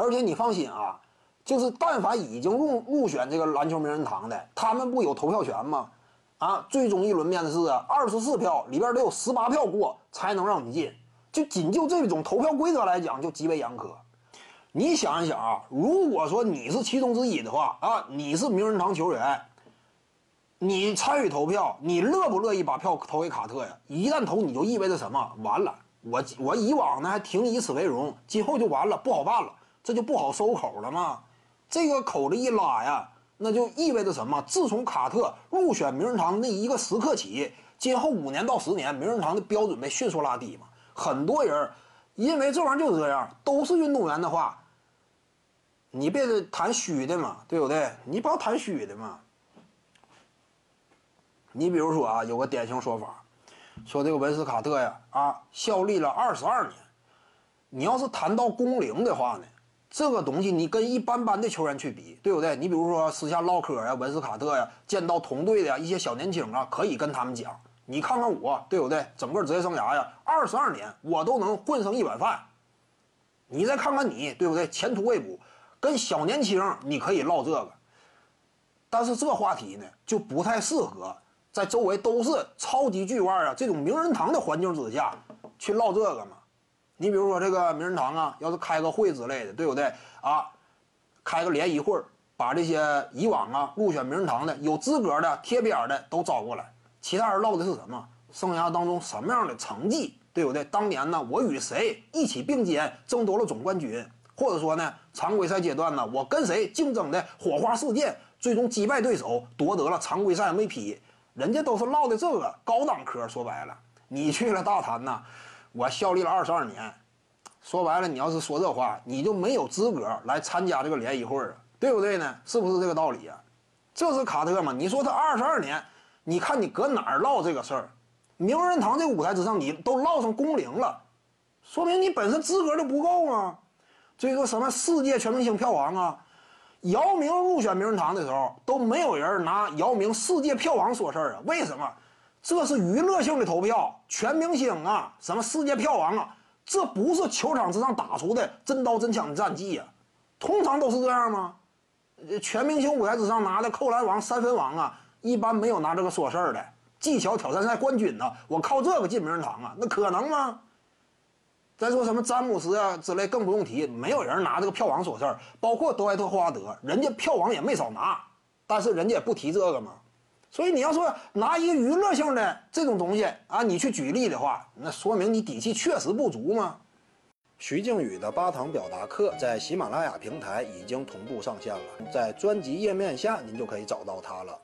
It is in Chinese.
而且你放心啊，就是但凡已经入入选这个篮球名人堂的，他们不有投票权吗？啊，最终一轮面试啊，二十四票里边得有十八票过才能让你进。就仅就这种投票规则来讲，就极为严苛。你想一想啊，如果说你是其中之一的话啊，你是名人堂球员，你参与投票，你乐不乐意把票投给卡特呀？一旦投，你就意味着什么？完了，我我以往呢还挺以此为荣，今后就完了，不好办了，这就不好收口了嘛。这个口子一拉呀，那就意味着什么？自从卡特入选名人堂那一个时刻起，今后五年到十年，名人堂的标准被迅速拉低嘛。很多人因为这玩意儿就是这样，都是运动员的话。你别谈虚的嘛，对不对？你不要谈虚的嘛。你比如说啊，有个典型说法，说这个文斯卡特呀，啊，效力了二十二年。你要是谈到工龄的话呢，这个东西你跟一般般的球员去比，对不对？你比如说私下唠嗑呀，文斯卡特呀，见到同队的一些小年轻啊，可以跟他们讲，你看看我，对不对？整个职业生涯呀，二十二年，我都能混上一碗饭。你再看看你，对不对？前途未卜。跟小年轻你可以唠这个，但是这话题呢就不太适合在周围都是超级巨腕啊这种名人堂的环境之下去唠这个嘛。你比如说这个名人堂啊，要是开个会之类的，对不对啊？开个联谊会，把这些以往啊入选名人堂的有资格的贴边的都招过来，其他人唠的是什么？生涯当中什么样的成绩，对不对？当年呢，我与谁一起并肩争夺了总冠军？或者说呢，常规赛阶段呢，我跟谁竞争的火花四溅，最终击败对手，夺得了常规赛 MVP。人家都是唠的这个高档嗑。说白了，你去了大坛呢，我效力了二十二年。说白了，你要是说这话，你就没有资格来参加这个联谊会啊，对不对呢？是不是这个道理呀？这是卡特嘛？你说他二十二年，你看你搁哪儿唠这个事儿？名人堂这个舞台之上，你都唠上工龄了，说明你本身资格就不够啊。这个什么世界全明星票王啊，姚明入选名人堂的时候都没有人拿姚明世界票王说事儿啊？为什么？这是娱乐性的投票，全明星啊，什么世界票王啊，这不是球场之上打出的真刀真枪的战绩啊。通常都是这样吗？全明星舞台之上拿的扣篮王、三分王啊，一般没有拿这个说事儿的技巧挑战赛冠军呢。我靠这个进名人堂啊，那可能吗？再说什么詹姆斯啊之类更不用提，没有人拿这个票王说事儿，包括德怀特·霍华德，人家票王也没少拿，但是人家也不提这个嘛。所以你要说拿一个娱乐性的这种东西啊，你去举例的话，那说明你底气确实不足嘛。徐静宇的八堂表达课在喜马拉雅平台已经同步上线了，在专辑页面下您就可以找到它了。